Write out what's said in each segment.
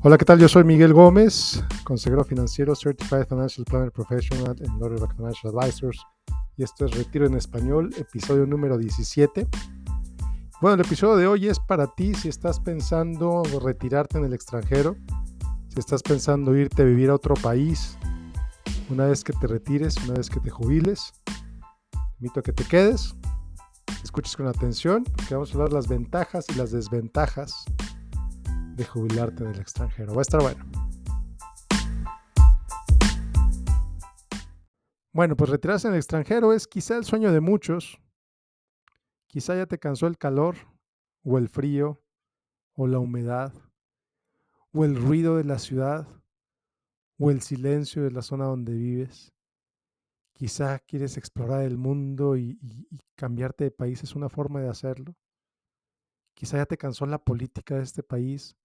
Hola, ¿qué tal? Yo soy Miguel Gómez, consejero financiero, Certified Financial Planner Professional en Northern Financial Advisors. Y esto es Retiro en Español, episodio número 17. Bueno, el episodio de hoy es para ti si estás pensando retirarte en el extranjero, si estás pensando irte a vivir a otro país, una vez que te retires, una vez que te jubiles. Invito a que te quedes, escuches con atención, porque vamos a hablar las ventajas y las desventajas de jubilarte en el extranjero. Va a estar bueno. Bueno, pues retirarse en el extranjero es quizá el sueño de muchos. Quizá ya te cansó el calor o el frío o la humedad o el ruido de la ciudad o el silencio de la zona donde vives. Quizá quieres explorar el mundo y, y cambiarte de país es una forma de hacerlo. Quizá ya te cansó la política de este país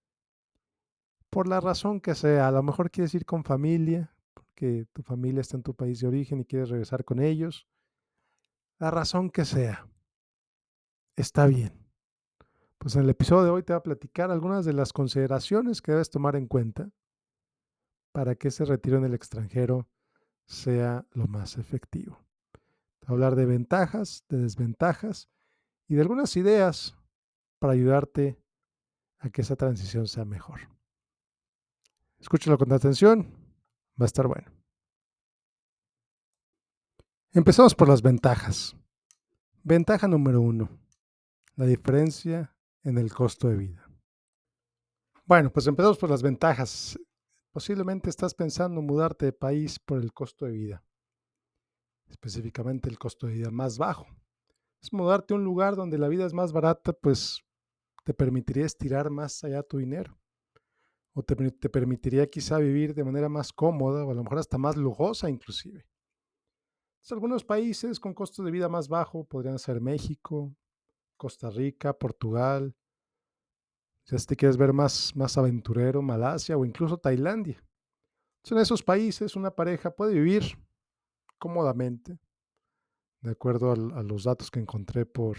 por la razón que sea. A lo mejor quieres ir con familia, porque tu familia está en tu país de origen y quieres regresar con ellos. La razón que sea. Está bien. Pues en el episodio de hoy te voy a platicar algunas de las consideraciones que debes tomar en cuenta para que ese retiro en el extranjero sea lo más efectivo. Te voy a hablar de ventajas, de desventajas y de algunas ideas para ayudarte a que esa transición sea mejor. Escúchalo con atención, va a estar bueno. Empezamos por las ventajas. Ventaja número uno, la diferencia en el costo de vida. Bueno, pues empezamos por las ventajas. Posiblemente estás pensando en mudarte de país por el costo de vida, específicamente el costo de vida más bajo. Es mudarte a un lugar donde la vida es más barata, pues te permitiría estirar más allá tu dinero o te, permitiría quizá vivir de manera más cómoda o a lo mejor hasta más lujosa inclusive. algunos países con costo de vida más bajo podrían ser México, Costa Rica, Portugal, si te quieres ver más, más aventurero, Malasia o incluso Tailandia. en esos países una pareja puede vivir cómodamente, de acuerdo a, los datos que encontré por,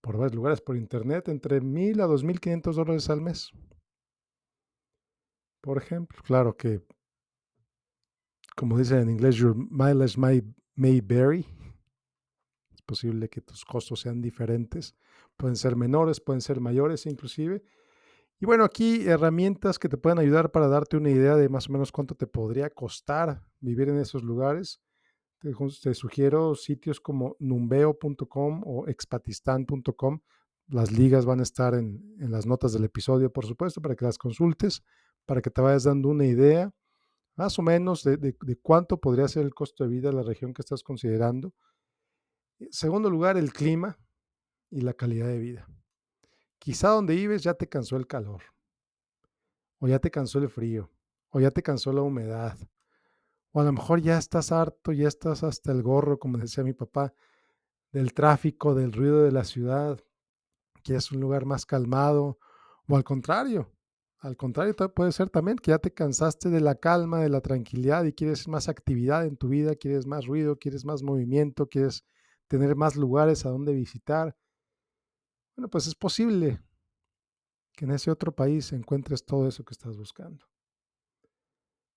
por varios lugares por internet, entre mil a 2.500 dólares al mes. Por ejemplo, claro que, como dicen en inglés, your mileage may, may vary. Es posible que tus costos sean diferentes. Pueden ser menores, pueden ser mayores inclusive. Y bueno, aquí herramientas que te pueden ayudar para darte una idea de más o menos cuánto te podría costar vivir en esos lugares. Te, sugiero sitios como numbeo.com o expatistan.com. Las ligas van a estar en, en, las notas del episodio, por supuesto, para que las consultes para que te vayas dando una idea más o menos de, cuánto podría ser el costo de vida de la región que estás considerando. En segundo lugar, el clima y la calidad de vida. Quizá donde vives ya te cansó el calor, o ya te cansó el frío, o ya te cansó la humedad, o a lo mejor ya estás harto, ya estás hasta el gorro, como decía mi papá, del tráfico, del ruido de la ciudad, que es un lugar más calmado, o al contrario, al contrario, puede ser también que ya te cansaste de la calma, de la tranquilidad y quieres más actividad en tu vida, quieres más ruido, quieres más movimiento, quieres tener más lugares a donde visitar. Bueno, pues es posible que en ese otro país encuentres todo eso que estás buscando.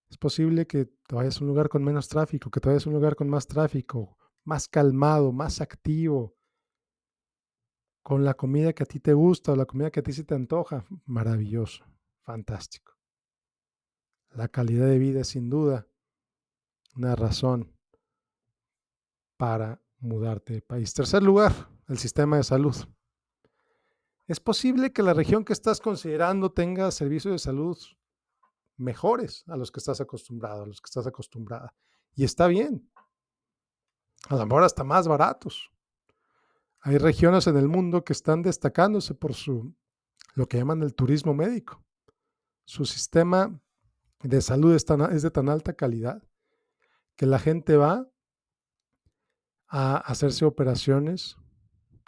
Es posible que te vayas a un lugar con menos tráfico, que te vayas a un lugar con más tráfico, más calmado, más activo, con la comida que a ti te gusta o la comida que a ti se te antoja. Maravilloso fantástico. La calidad de vida es sin duda una razón para mudarte de país. Tercer lugar, el sistema de salud. Es posible que la región que estás considerando tenga servicios de salud mejores a los que estás acostumbrado, a los que estás acostumbrada. Y está bien. A lo mejor hasta más baratos. Hay regiones en el mundo que están destacándose por su lo que llaman el turismo médico su sistema de salud es, de tan alta calidad que la gente va a hacerse operaciones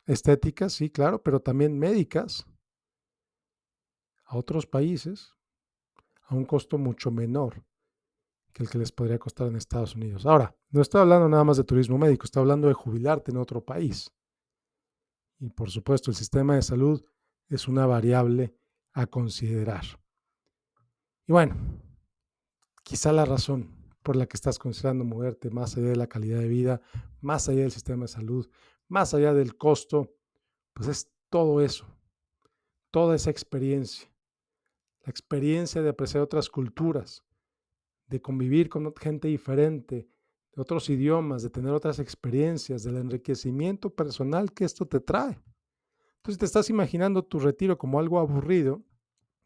estéticas, sí, claro, pero también médicas a otros países a un costo mucho menor que el que les podría costar en Estados Unidos. Ahora, no estoy hablando nada más de turismo médico, estoy hablando de jubilarte en otro país. Y por supuesto, el sistema de salud es una variable a considerar. Y bueno, quizá la razón por la que estás considerando moverte más allá de la calidad de vida, más allá del sistema de salud, más allá del costo, pues es todo eso, toda esa experiencia, la experiencia de apreciar otras culturas, de convivir con gente diferente, de otros idiomas, de tener otras experiencias, del enriquecimiento personal que esto te trae. Entonces te estás imaginando tu retiro como algo aburrido,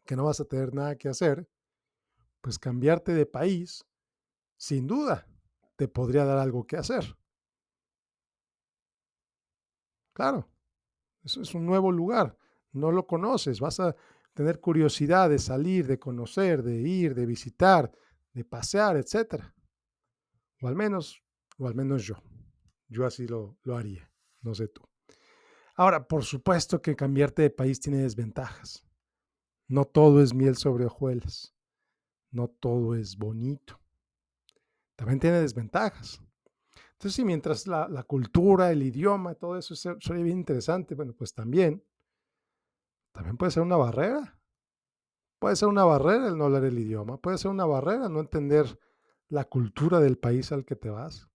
que no vas a tener nada que hacer, pues cambiarte de país, sin duda, te podría dar algo que hacer. Claro, eso es un nuevo lugar, no lo conoces, vas a tener curiosidad de salir, de conocer, de ir, de visitar, de pasear, etc. O al menos, o al menos yo. Yo así lo, lo haría, no sé tú. Ahora, por supuesto que cambiarte de país tiene desventajas. No todo es miel sobre hojuelas. No todo es bonito. También tiene desventajas. Entonces, si mientras la, la, cultura, el idioma, todo eso sería bien interesante, bueno, pues también, también puede ser una barrera. Puede ser una barrera el no hablar el idioma, puede ser una barrera no entender la cultura del país al que te vas.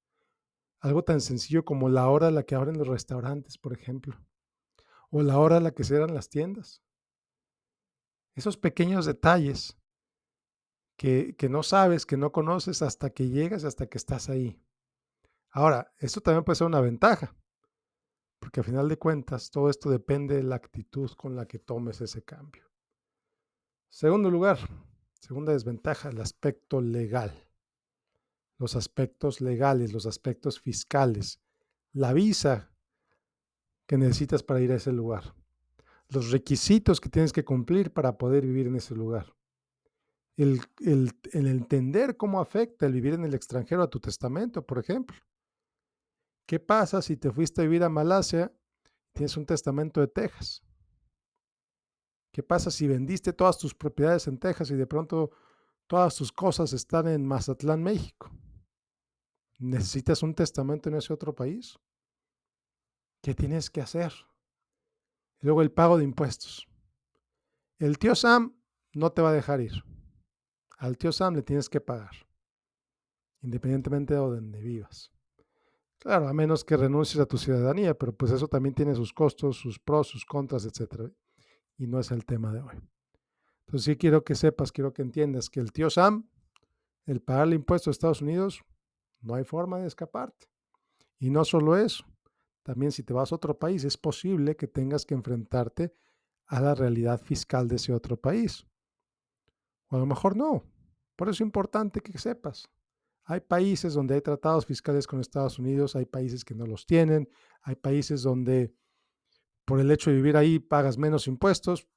Algo tan sencillo como la hora a la que abren los restaurantes, por ejemplo, o la hora a la que cierran las tiendas. Esos pequeños detalles que, que no sabes, que no conoces hasta que llegas, hasta que estás ahí. Ahora, esto también puede ser una ventaja, porque a final de cuentas todo esto depende de la actitud con la que tomes ese cambio. Segundo lugar, segunda desventaja, el aspecto legal. Los aspectos legales, los aspectos fiscales, la visa que necesitas para ir a ese lugar, los requisitos que tienes que cumplir para poder vivir en ese lugar, el, el, entender cómo afecta el vivir en el extranjero a tu testamento, por ejemplo. ¿Qué pasa si te fuiste a vivir a Malasia y tienes un testamento de Texas? ¿Qué pasa si vendiste todas tus propiedades en Texas y de pronto todas tus cosas están en Mazatlán, México? ¿Necesitas un testamento en ese otro país? ¿Qué tienes que hacer? Luego el pago de impuestos. El tío Sam no te va a dejar ir. Al tío Sam le tienes que pagar, independientemente de donde vivas. Claro, a menos que renuncies a tu ciudadanía, pero pues eso también tiene sus costos, sus pros, sus contras, etc. Y no es el tema de hoy. Entonces sí quiero que sepas, quiero que entiendas que el tío Sam, el pagarle impuestos a Estados Unidos, no hay forma de escaparte. Y no solo eso, también si te vas a otro país, es posible que tengas que enfrentarte a la realidad fiscal de ese otro país. O a lo mejor no. Por eso es importante que sepas. Hay países donde hay tratados fiscales con Estados Unidos, hay países que no los tienen, hay países donde por el hecho de vivir ahí pagas menos impuestos.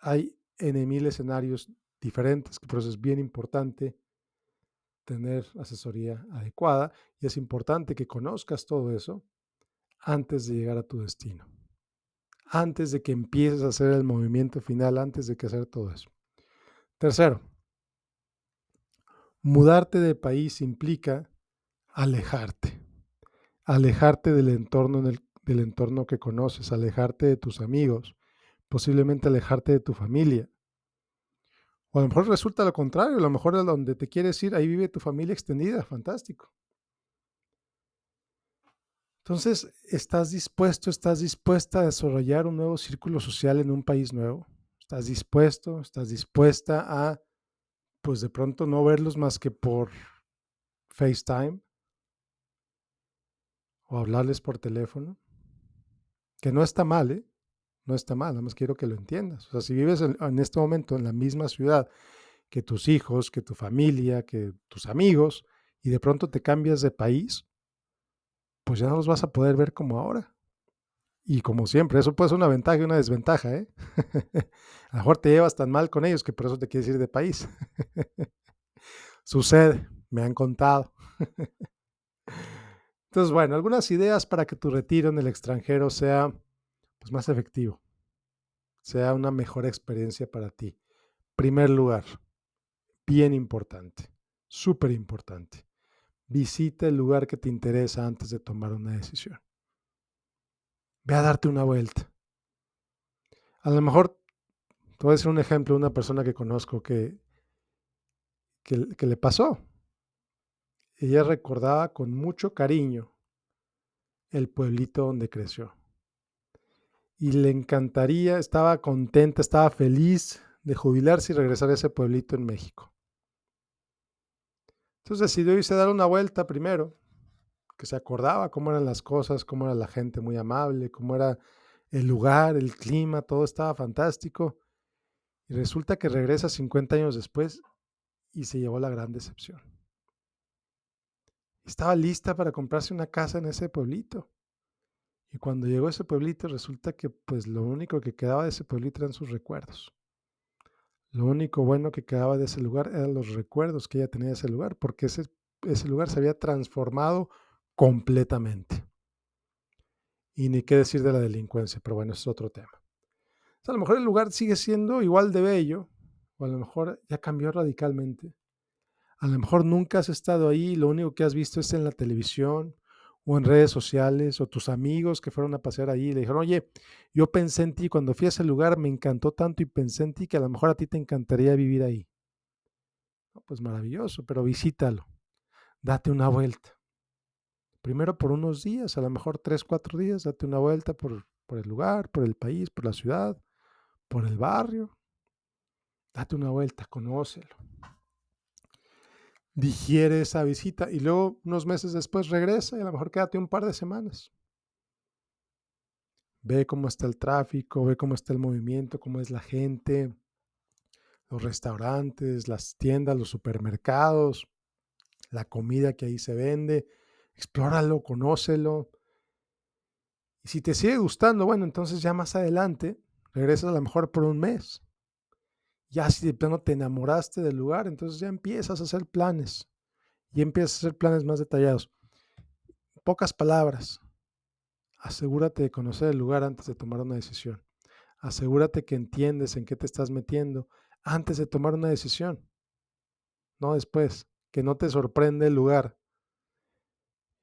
Hay en mil escenarios diferentes, por eso es bien importante tener asesoría adecuada y es importante que conozcas todo eso antes de llegar a tu destino, antes de que empieces a hacer el movimiento final, antes de que hacer todo eso. Tercero, Mudarte de país implica alejarte, alejarte del entorno, del entorno que conoces, alejarte de tus amigos, posiblemente alejarte de tu familia. O a lo mejor resulta lo contrario, a lo mejor a donde te quieres ir, ahí vive tu familia extendida, fantástico. Entonces, ¿estás dispuesto, estás dispuesta a desarrollar un nuevo círculo social en un país nuevo? ¿Estás dispuesto, estás dispuesta a pues de pronto no verlos más que por FaceTime o hablarles por teléfono, que no está mal, ¿eh? No está mal, nada más quiero que lo entiendas. O sea, si vives en, en este momento en la misma ciudad que tus hijos, que tu familia, que tus amigos, y de pronto te cambias de país, pues ya no los vas a poder ver como ahora. Y como siempre, eso puede ser una ventaja y una desventaja, ¿eh? a lo mejor te llevas tan mal con ellos que por eso te quieres ir de país. Sucede, me han contado. Entonces, bueno, algunas ideas para que tu retiro en el extranjero sea pues, más efectivo, sea una mejor experiencia para ti. Primer lugar, bien importante, súper importante. Visita el lugar que te interesa antes de tomar una decisión. Ve a darte una vuelta. A lo mejor, te voy a decir un ejemplo de una persona que conozco que que le pasó. Ella recordaba con mucho cariño el pueblito donde creció. Y le encantaría, estaba contenta, estaba feliz de jubilarse y regresar a ese pueblito en México. Entonces decidió irse a dar una vuelta primero, que se acordaba cómo eran las cosas, cómo era la gente muy amable, cómo era el lugar, el clima, todo estaba fantástico. Y resulta que regresa 50 años después y se llevó la gran decepción. Estaba lista para comprarse una casa en ese pueblito. Y cuando llegó a ese pueblito resulta que pues lo único que quedaba de ese pueblito eran sus recuerdos. Lo único bueno que quedaba de ese lugar eran los recuerdos que ella tenía de ese lugar, porque ese, ese lugar se había transformado completamente. Y ni qué decir de la delincuencia, pero bueno, es otro tema. a lo mejor el lugar sigue siendo igual de bello, o a lo mejor ya cambió radicalmente. A lo mejor nunca has estado ahí, lo único que has visto es en la televisión o en redes sociales, o tus amigos que fueron a pasear ahí y le dijeron, oye, yo pensé en ti, cuando fui a ese lugar me encantó tanto y pensé en ti que a lo mejor a ti te encantaría vivir ahí. pues maravilloso, pero visítalo, date una vuelta. Primero por unos días, a lo mejor tres, cuatro días, date una vuelta por, por el lugar, por el país, por la ciudad, por el barrio. Date una vuelta, conócelo digiere esa visita y luego unos meses después regresa y a lo mejor quédate un par de semanas. Ve cómo está el tráfico, ve cómo está el movimiento, cómo es la gente, los restaurantes, las tiendas, los supermercados, la comida que ahí se vende. Explóralo, conócelo. Y si te sigue gustando, bueno, entonces ya más adelante regresas a lo mejor por un mes. Ya si de plano te enamoraste del lugar, entonces ya empiezas a hacer planes y empiezas a hacer planes más detallados. Pocas palabras. Asegúrate de conocer el lugar antes de tomar una decisión. Asegúrate que entiendes en qué te estás metiendo antes de tomar una decisión. No después. Que no te sorprende el lugar,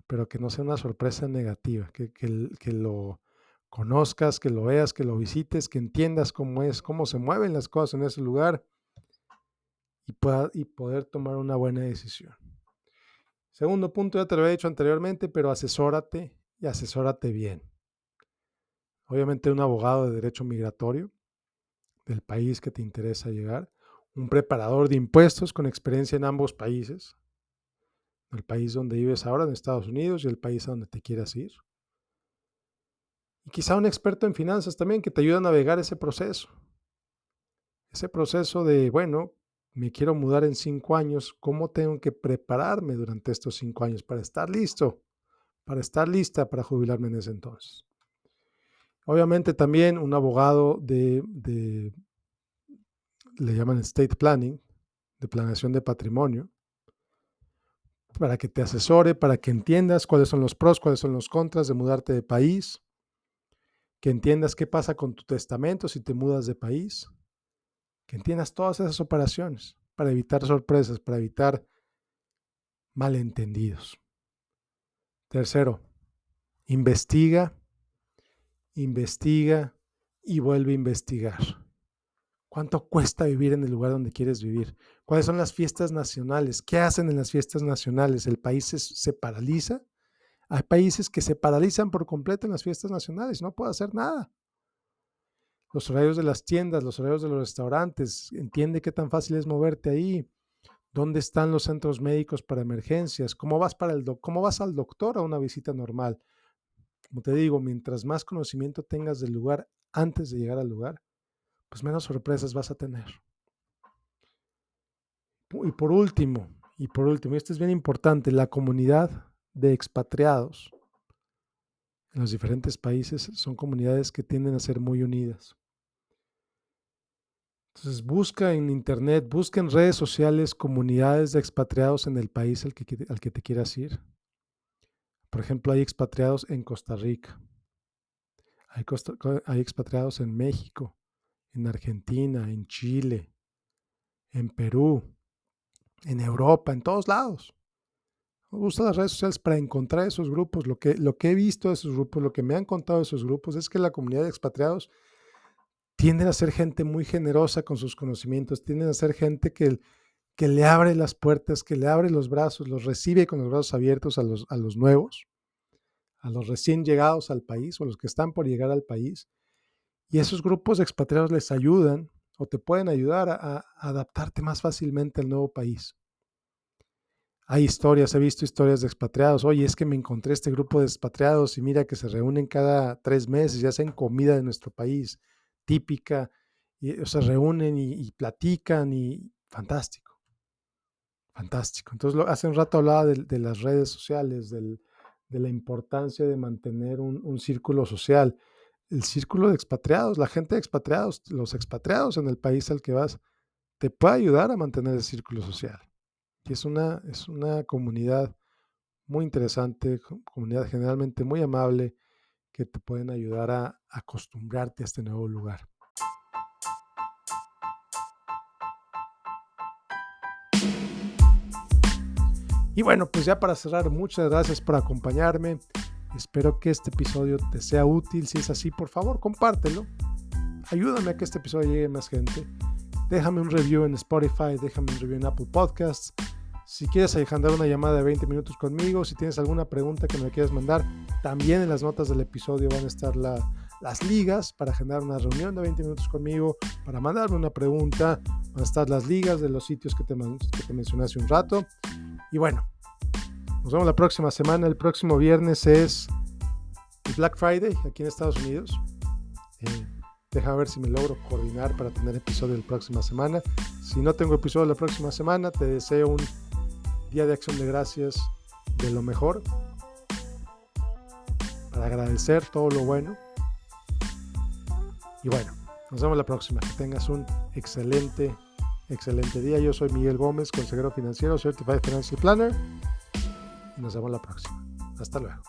pero que no sea una sorpresa negativa, que, que, que lo, conozcas, que lo veas, que lo visites, que entiendas cómo es, cómo se mueven las cosas en ese lugar y, pueda, y poder tomar una buena decisión. Segundo punto, ya te lo había dicho anteriormente, pero asesórate y asesórate bien. Obviamente un abogado de derecho migratorio del país que te interesa llegar, un preparador de impuestos con experiencia en ambos países, el país donde vives ahora, en Estados Unidos, y el país a donde te quieras ir. Y quizá un experto en finanzas también que te ayude a navegar ese proceso. Ese proceso de, bueno, me quiero mudar en cinco años, ¿cómo tengo que prepararme durante estos cinco años para estar listo? Para estar lista para jubilarme en ese entonces. Obviamente también un abogado de, de le llaman estate planning, de planeación de patrimonio, para que te asesore, para que entiendas cuáles son los pros, cuáles son los contras de mudarte de país, que entiendas qué pasa con tu testamento si te mudas de país, que entiendas todas esas operaciones para evitar sorpresas, para evitar malentendidos. Tercero, investiga, investiga y vuelve a investigar. ¿Cuánto cuesta vivir en el lugar donde quieres vivir? ¿Cuáles son las fiestas nacionales? ¿Qué hacen en las fiestas nacionales? ¿El país se, paraliza? Hay países que se paralizan por completo en las fiestas nacionales, no puede hacer nada. Los horarios de las tiendas, los horarios de los restaurantes, entiende qué tan fácil es moverte ahí. ¿Dónde están los centros médicos para emergencias? ¿Cómo vas, para el ¿Cómo vas al doctor a una visita normal? Como te digo, mientras más conocimiento tengas del lugar antes de llegar al lugar, pues menos sorpresas vas a tener. Y por último, y por último, y esto es bien importante, la comunidad de expatriados en los diferentes países son comunidades que tienden a ser muy unidas. Entonces busca en internet, busca en redes sociales comunidades de expatriados en el país al que, al que te quieras ir. Por ejemplo, hay expatriados en Costa Rica, hay, hay expatriados en México, en Argentina, en Chile, en Perú, en Europa, en todos lados. Me gustan las redes sociales para encontrar esos grupos. Lo que, lo que he visto de esos grupos, lo que me han contado de esos grupos es que la comunidad de expatriados tienden a ser gente muy generosa con sus conocimientos, tienden a ser gente que, que le abre las puertas, que le abre los brazos, los recibe con los brazos abiertos a los, a los nuevos, a los recién llegados al país o los que están por llegar al país. Y esos grupos expatriados les ayudan o te pueden ayudar a, adaptarte más fácilmente al nuevo país. Hay historias, he visto historias de expatriados. Oye, es que me encontré este grupo de expatriados y mira que se reúnen cada tres meses y hacen comida de nuestro país típica. Y, se reúnen y, platican y fantástico. Fantástico. Entonces, hace un rato hablaba de, las redes sociales, de la importancia de mantener un círculo social el círculo de expatriados, la gente de expatriados, los expatriados en el país al que vas, te puede ayudar a mantener el círculo social. Y es una, es una comunidad muy interesante, comunidad generalmente muy amable, que te pueden ayudar a acostumbrarte a este nuevo lugar. Y bueno, pues ya para cerrar, muchas gracias por acompañarme. Espero que este episodio te sea útil. Si es así, por favor, compártelo. Ayúdame a que este episodio llegue a más gente. Déjame un review en Spotify, déjame un review en Apple Podcasts. Si quieres agendar una llamada de 20 minutos conmigo, si tienes alguna pregunta que me quieras mandar, también en las notas del episodio van a estar las ligas para agendar una reunión de 20 minutos conmigo, para mandarme una pregunta, van a estar las ligas de los sitios que te, que te mencioné hace un rato. Y bueno, nos vemos la próxima semana. El próximo viernes es Black Friday aquí en Estados Unidos. Eh, deja ver si me logro coordinar para tener episodio la próxima semana. Si no tengo episodio la próxima semana, te deseo un día de acción de gracias de lo mejor. Para agradecer todo lo bueno. Y bueno, nos vemos la próxima. Que tengas un excelente, excelente día. Yo soy Miguel Gómez, consejero financiero, Certified Financial Planner y nos vemos la próxima. Hasta luego.